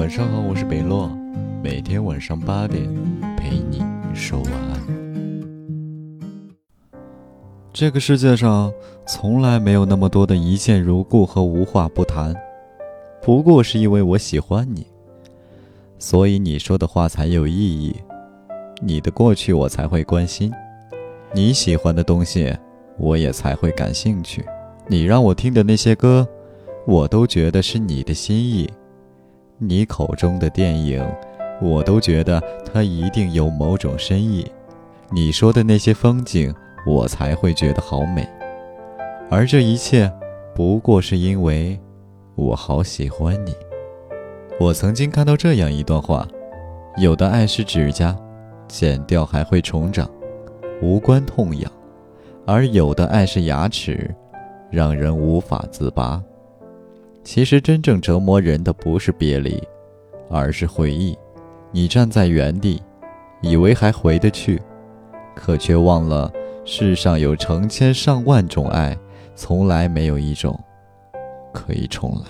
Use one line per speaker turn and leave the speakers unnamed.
晚上好，我是北洛，每天晚上八点陪你说晚安。这个世界上从来没有那么多的一见如故和无话不谈，不过是因为我喜欢你，所以你说的话才有意义，你的过去我才会关心，你喜欢的东西我也才会感兴趣，你让我听的那些歌，我都觉得是你的心意。你口中的电影，我都觉得它一定有某种深意。你说的那些风景，我才会觉得好美。而这一切，不过是因为我好喜欢你。我曾经看到这样一段话：有的爱是指甲，剪掉还会重长，无关痛痒；而有的爱是牙齿，让人无法自拔。其实真正折磨人的不是别离，而是回忆。你站在原地，以为还回得去，可却忘了世上有成千上万种爱，从来没有一种可以重来。